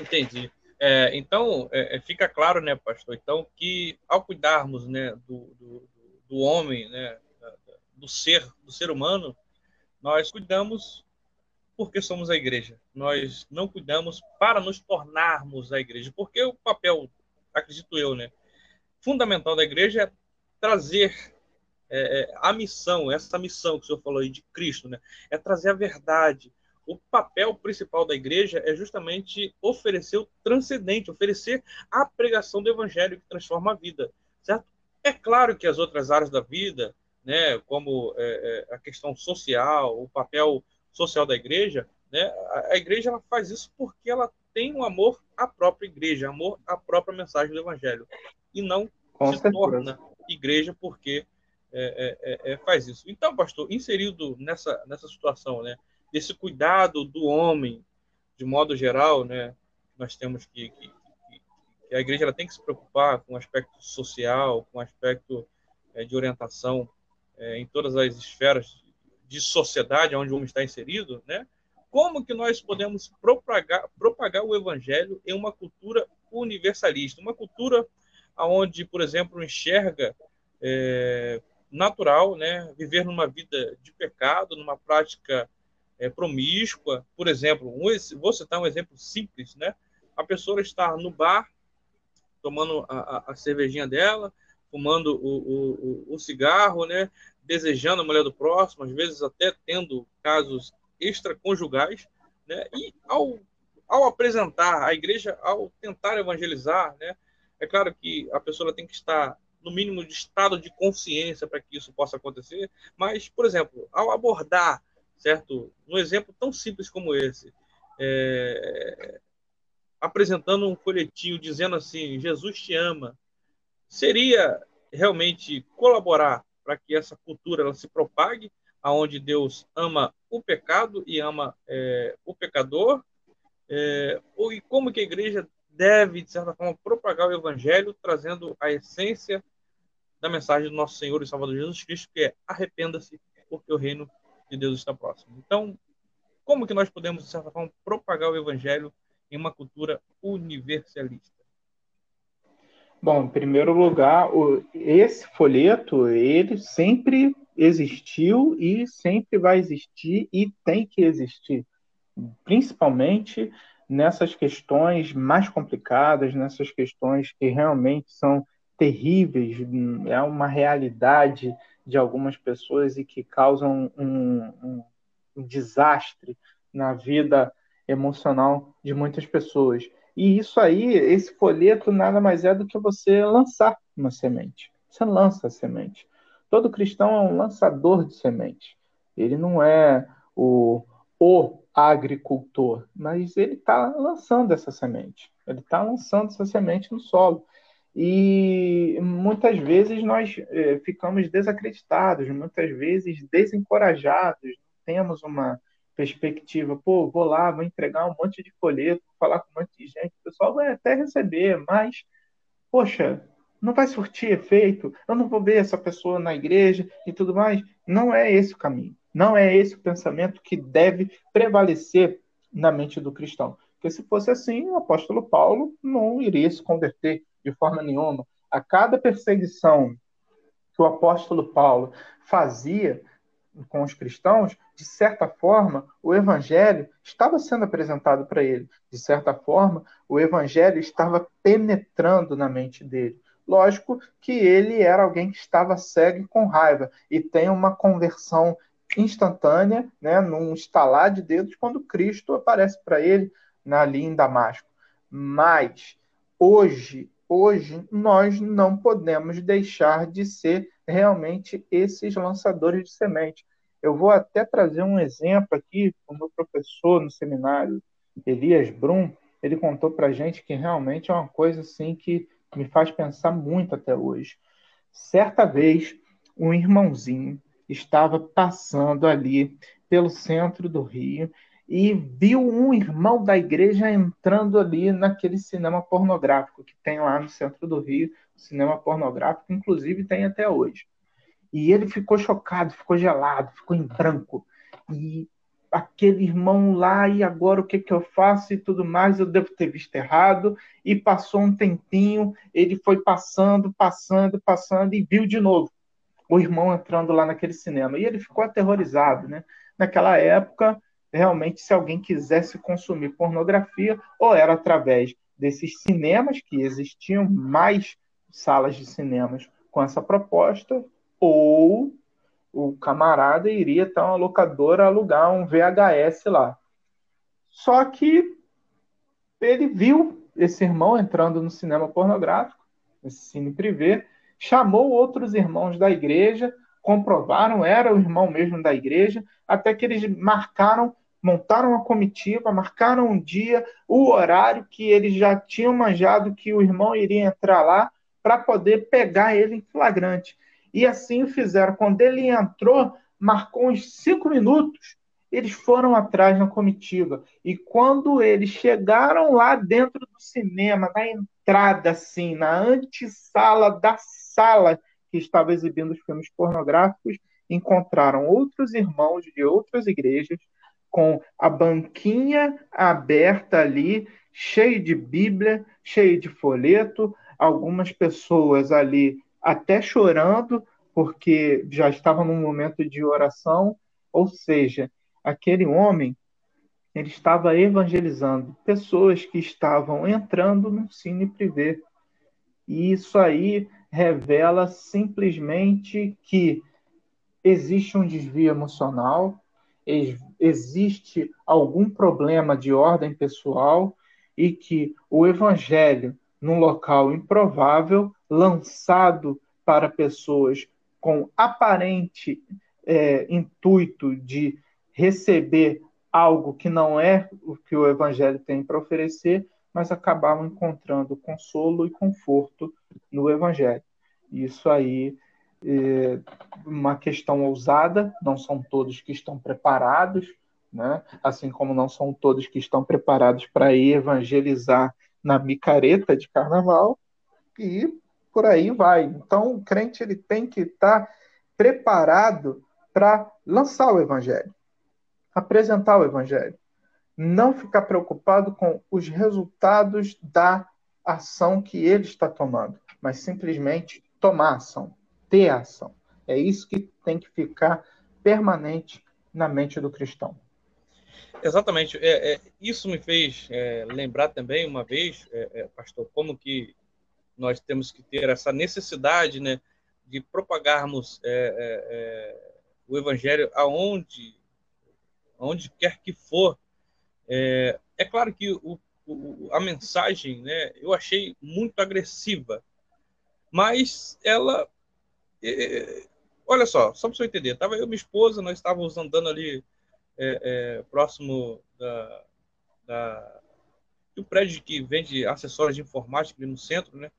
Entendi. É, então, é, é, fica claro, né, pastor, então, que ao cuidarmos né, do, do, do homem, né, do ser, do ser humano, nós cuidamos porque somos a igreja. Nós não cuidamos para nos tornarmos a igreja. Porque o papel, acredito eu, né, fundamental da igreja é trazer é, é, a missão, essa missão que o senhor falou aí de Cristo, né? É trazer a verdade. O papel principal da igreja é justamente oferecer o transcendente, oferecer a pregação do evangelho que transforma a vida, certo? É claro que as outras áreas da vida, né, como é, é a questão social, o papel social da igreja, né, a, igreja ela faz isso porque ela tem um amor à própria igreja, amor à própria mensagem do evangelho, e não Com se certeza. torna igreja porque é, é, é, é, faz isso. Então, pastor, inserido nessa, nessa situação, né, desse cuidado do homem, de modo geral, né, nós temos que, que, que a igreja ela tem que se preocupar com o aspecto social, com o aspecto é, de orientação é, em todas as esferas de sociedade onde o homem está inserido, né? Como que nós podemos propagar, propagar o evangelho em uma cultura universalista, uma cultura onde, por exemplo, enxerga é, natural, né, viver numa vida de pecado, numa prática é, promíscua, por exemplo, um, vou citar um exemplo simples, né, a pessoa está no bar, tomando a, a, a cervejinha dela, fumando o, o, o, cigarro, né, desejando a mulher do próximo, às vezes até tendo casos extraconjugais, né, e ao, ao apresentar a igreja, ao tentar evangelizar, né, é claro que a pessoa tem que estar no mínimo de estado de consciência para que isso possa acontecer. Mas, por exemplo, ao abordar, certo, um exemplo tão simples como esse, é, apresentando um folhetinho dizendo assim, Jesus te ama, seria realmente colaborar para que essa cultura ela se propague, aonde Deus ama o pecado e ama é, o pecador, é, ou e como que a igreja deve, de certa forma, propagar o evangelho, trazendo a essência da mensagem do nosso Senhor e Salvador Jesus Cristo, que é arrependa-se, porque o reino de Deus está próximo. Então, como que nós podemos, de certa forma, propagar o evangelho em uma cultura universalista? Bom, em primeiro lugar, esse folheto, ele sempre existiu e sempre vai existir e tem que existir, principalmente nessas questões mais complicadas, nessas questões que realmente são terríveis, é uma realidade de algumas pessoas e que causam um, um, desastre na vida emocional de muitas pessoas. E isso aí, esse folheto nada mais é do que você lançar uma semente. Você lança a semente. Todo cristão é um lançador de semente. Ele não é o, o agricultor, mas ele está lançando essa semente. Ele está lançando essa semente no solo. E muitas vezes nós eh, ficamos desacreditados, muitas vezes desencorajados, temos uma perspectiva, pô, vou lá, vou entregar um monte de folheto, vou falar com um monte de gente, o pessoal vai até receber, mas, poxa, não vai surtir efeito, eu não vou ver essa pessoa na igreja e tudo mais. Não é esse o caminho. Não é esse o pensamento que deve prevalecer na mente do cristão. Porque se fosse assim, o apóstolo Paulo não iria se converter de forma nenhuma. A cada perseguição que o apóstolo Paulo fazia com os cristãos, de certa forma, o evangelho estava sendo apresentado para ele. De certa forma, o evangelho estava penetrando na mente dele. Lógico que ele era alguém que estava cego e com raiva e tem uma conversão instantânea, né, num estalar de dedos, quando Cristo aparece para ele ali em Damasco. Mas hoje, hoje nós não podemos deixar de ser realmente esses lançadores de semente. Eu vou até trazer um exemplo aqui, o meu professor no seminário, Elias Brum, ele contou para gente que realmente é uma coisa assim que me faz pensar muito até hoje. Certa vez, um irmãozinho estava passando ali pelo centro do Rio e viu um irmão da igreja entrando ali naquele cinema pornográfico que tem lá no centro do Rio, cinema pornográfico, inclusive tem até hoje. E ele ficou chocado, ficou gelado, ficou em branco. E aquele irmão lá, e agora o que, que eu faço e tudo mais, eu devo ter visto errado. E passou um tempinho, ele foi passando, passando, passando, e viu de novo o irmão entrando lá naquele cinema. E ele ficou aterrorizado, né? Naquela época, realmente, se alguém quisesse consumir pornografia, ou era através desses cinemas, que existiam mais salas de cinemas com essa proposta, ou o camarada iria até uma locadora alugar um VHS lá. Só que ele viu esse irmão entrando no cinema pornográfico, esse cine privê, chamou outros irmãos da igreja, comprovaram, era o irmão mesmo da igreja, até que eles marcaram, montaram uma comitiva, marcaram um dia, o horário que eles já tinham manjado que o irmão iria entrar lá para poder pegar ele em flagrante. E assim o fizeram. Quando ele entrou, marcou uns cinco minutos, eles foram atrás na comitiva. E quando eles chegaram lá dentro do cinema, na entrada, assim, na antessala da sala que estava exibindo os filmes pornográficos, encontraram outros irmãos de outras igrejas com a banquinha aberta ali, cheio de Bíblia, cheio de folheto, algumas pessoas ali até chorando, porque já estavam num momento de oração, ou seja, aquele homem ele estava evangelizando pessoas que estavam entrando no cine privê. E isso aí revela simplesmente que existe um desvio emocional, existe algum problema de ordem pessoal e que o evangelho num local improvável, lançado para pessoas com aparente é, intuito de receber algo que não é o que o Evangelho tem para oferecer, mas acabavam encontrando consolo e conforto no Evangelho. Isso aí é uma questão ousada, não são todos que estão preparados, né? assim como não são todos que estão preparados para ir evangelizar na micareta de carnaval, e por aí vai. Então, o crente ele tem que estar preparado para lançar o evangelho, apresentar o evangelho. Não ficar preocupado com os resultados da ação que ele está tomando, mas simplesmente tomar ação, ter ação. É isso que tem que ficar permanente na mente do cristão. Exatamente. É, é, isso me fez é, lembrar também uma vez, é, é, pastor, como que nós temos que ter essa necessidade, né, de propagarmos é, o evangelho aonde, aonde quer que for. É, claro que o, o, a mensagem, né, eu achei muito agressiva, mas ela, olha só, só para você entender, tava eu e minha esposa, nós estávamos andando ali é, é, próximo da, da, do prédio que vende acessórios de informática ali no centro, né?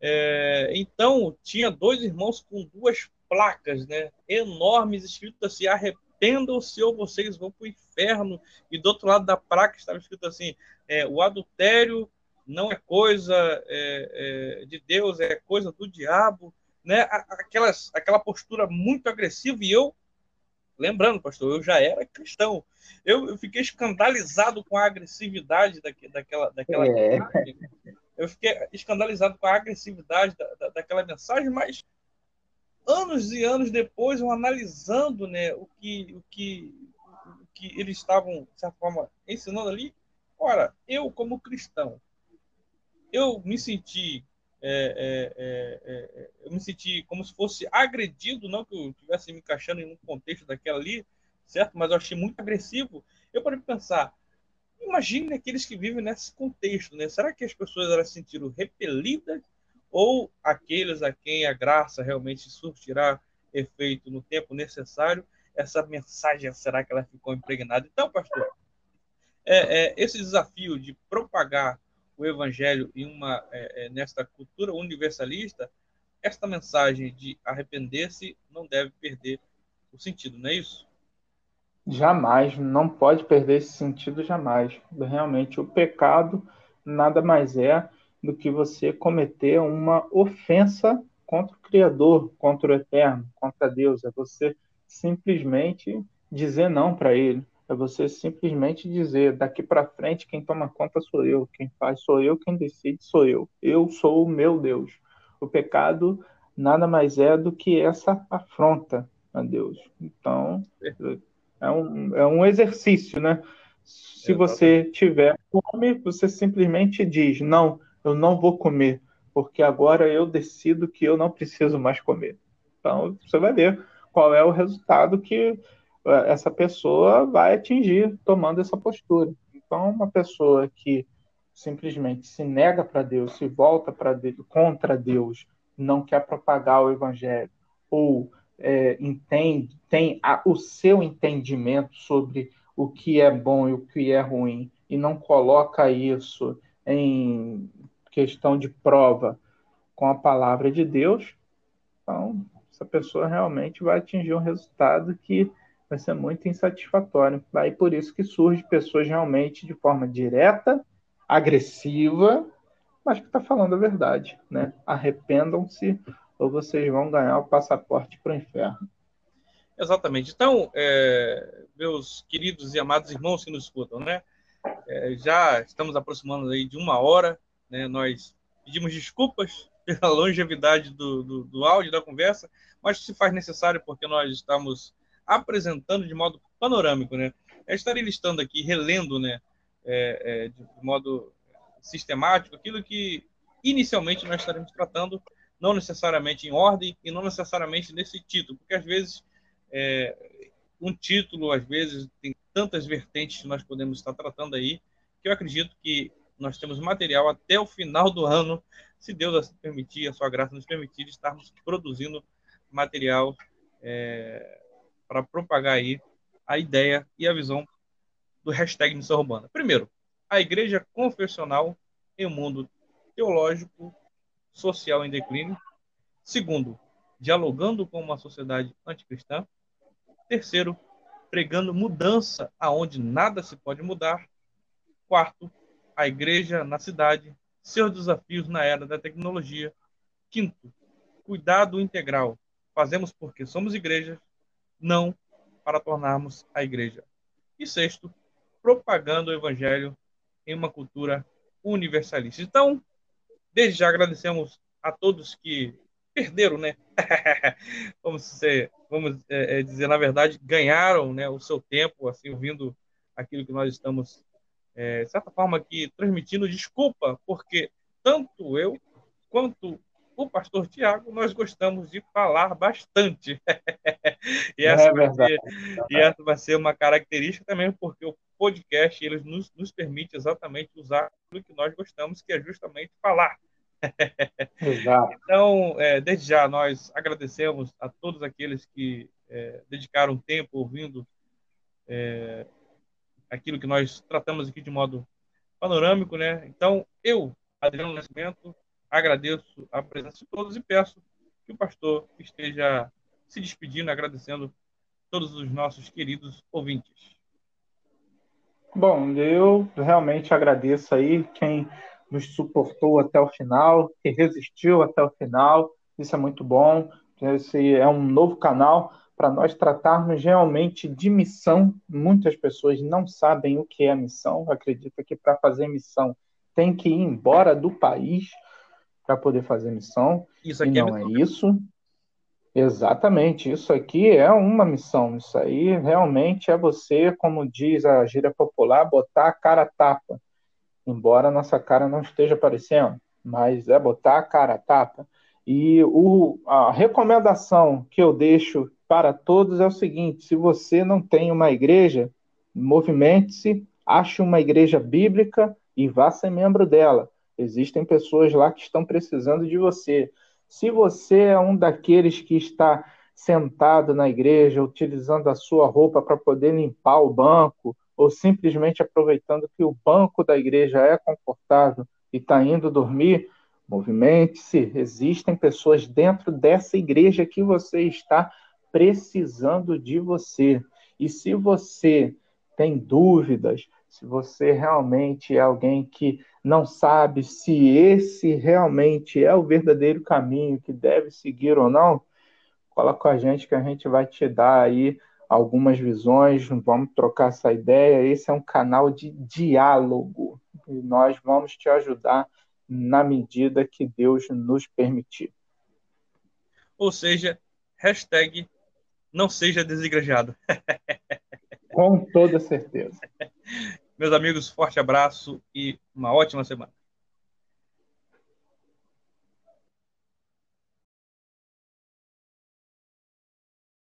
É, então, tinha dois irmãos com duas placas né, enormes, escrito assim: arrependam-se ou vocês vão para o inferno. E do outro lado da placa estava escrito assim: é, o adultério não é coisa é, é de Deus, é coisa do diabo. Né? Aquelas, aquela postura muito agressiva. E eu Lembrando, pastor, eu já era cristão. Eu, eu fiquei escandalizado com a agressividade daque, daquela, daquela é. mensagem. Eu fiquei escandalizado com a agressividade da, da, daquela mensagem, mas anos e anos depois, eu analisando né, o, que, o, que, o que eles estavam, de certa forma, ensinando ali, ora, eu, como cristão, eu me senti é é, é, é, eu me senti como se fosse agredido, não que eu estivesse me encaixando em um contexto daquela ali, certo? Mas eu achei muito agressivo. Eu parei pensar, imagine aqueles que vivem nesse contexto, né? Será que as pessoas elas se sentiram repelidas ou aqueles a quem a graça realmente surtirá efeito no tempo necessário? Essa mensagem, será que ela ficou impregnada? Então, pastor, é, é, esse desafio de propagar o evangelho em uma é, é, nesta cultura universalista, esta mensagem de arrepender-se não deve perder o sentido, não é isso? Jamais, não pode perder esse sentido jamais. Realmente, o pecado nada mais é do que você cometer uma ofensa contra o Criador, contra o Eterno, contra Deus. É você simplesmente dizer não para Ele. É você simplesmente dizer, daqui para frente quem toma conta sou eu, quem faz sou eu, quem decide sou eu. Eu sou o meu Deus. O pecado nada mais é do que essa afronta a Deus. Então, é um, é um exercício, né? Se você tiver fome, você simplesmente diz: Não, eu não vou comer, porque agora eu decido que eu não preciso mais comer. Então, você vai ver qual é o resultado que essa pessoa vai atingir tomando essa postura. Então, uma pessoa que simplesmente se nega para Deus, se volta para contra Deus, não quer propagar o evangelho ou é, entende, tem a, o seu entendimento sobre o que é bom e o que é ruim e não coloca isso em questão de prova com a palavra de Deus, então essa pessoa realmente vai atingir um resultado que vai ser muito insatisfatório. Aí por isso que surge pessoas realmente de forma direta, agressiva, mas que está falando a verdade, né? Arrependam-se ou vocês vão ganhar o passaporte para o inferno. Exatamente. Então, é, meus queridos e amados irmãos que nos escutam, né? É, já estamos aproximando aí de uma hora, né? Nós pedimos desculpas pela longevidade do, do, do áudio da conversa, mas se faz necessário porque nós estamos apresentando de modo panorâmico, né? Eu estaria listando aqui, relendo, né, é, é, de modo sistemático, aquilo que inicialmente nós estaremos tratando, não necessariamente em ordem e não necessariamente nesse título, porque às vezes é, um título, às vezes, tem tantas vertentes que nós podemos estar tratando aí, que eu acredito que nós temos material até o final do ano se Deus assim permitir, a sua graça nos permitir, estarmos produzindo material é, para propagar aí a ideia e a visão do hashtag Missão Urbana. Primeiro, a igreja confessional em um mundo teológico, social em declínio. Segundo, dialogando com uma sociedade anticristã. Terceiro, pregando mudança aonde nada se pode mudar. Quarto, a igreja na cidade, seus desafios na era da tecnologia. Quinto, cuidado integral. Fazemos porque somos igreja, não para tornarmos a igreja. E sexto, propagando o evangelho em uma cultura universalista. Então, desde já agradecemos a todos que perderam, né? vamos dizer, vamos é, é, dizer, na verdade, ganharam né, o seu tempo, assim, ouvindo aquilo que nós estamos, é, de certa forma, aqui transmitindo. Desculpa, porque tanto eu quanto o pastor Tiago, nós gostamos de falar bastante. e, essa é vai ser, e essa vai ser uma característica também, porque o podcast ele nos, nos permite exatamente usar aquilo que nós gostamos, que é justamente falar. Exato. Então, é, desde já, nós agradecemos a todos aqueles que é, dedicaram tempo ouvindo é, aquilo que nós tratamos aqui de modo panorâmico, né? Então, eu, Adriano Nascimento, agradeço a presença de todos e peço que o pastor esteja se despedindo, agradecendo todos os nossos queridos ouvintes. Bom, eu realmente agradeço aí quem nos suportou até o final, que resistiu até o final. Isso é muito bom. Esse é um novo canal para nós tratarmos realmente de missão. Muitas pessoas não sabem o que é missão, acreditam que para fazer missão tem que ir embora do país para poder fazer missão. Isso aqui e é não é, é isso. Exatamente, isso aqui é uma missão. Isso aí realmente é você, como diz a gíria popular, botar a cara a tapa embora a nossa cara não esteja aparecendo, mas é botar a cara a tapa. E o, a recomendação que eu deixo para todos é o seguinte: se você não tem uma igreja, movimente-se, ache uma igreja bíblica e vá ser membro dela. Existem pessoas lá que estão precisando de você. Se você é um daqueles que está sentado na igreja, utilizando a sua roupa para poder limpar o banco, ou simplesmente aproveitando que o banco da igreja é confortável e está indo dormir, movimente-se. Existem pessoas dentro dessa igreja que você está precisando de você. E se você tem dúvidas, se você realmente é alguém que não sabe se esse realmente é o verdadeiro caminho que deve seguir ou não, cola com a gente que a gente vai te dar aí algumas visões, vamos trocar essa ideia. Esse é um canal de diálogo e nós vamos te ajudar na medida que Deus nos permitir. Ou seja, hashtag não seja desigrejado. Com toda certeza. Meus amigos, forte abraço e uma ótima semana.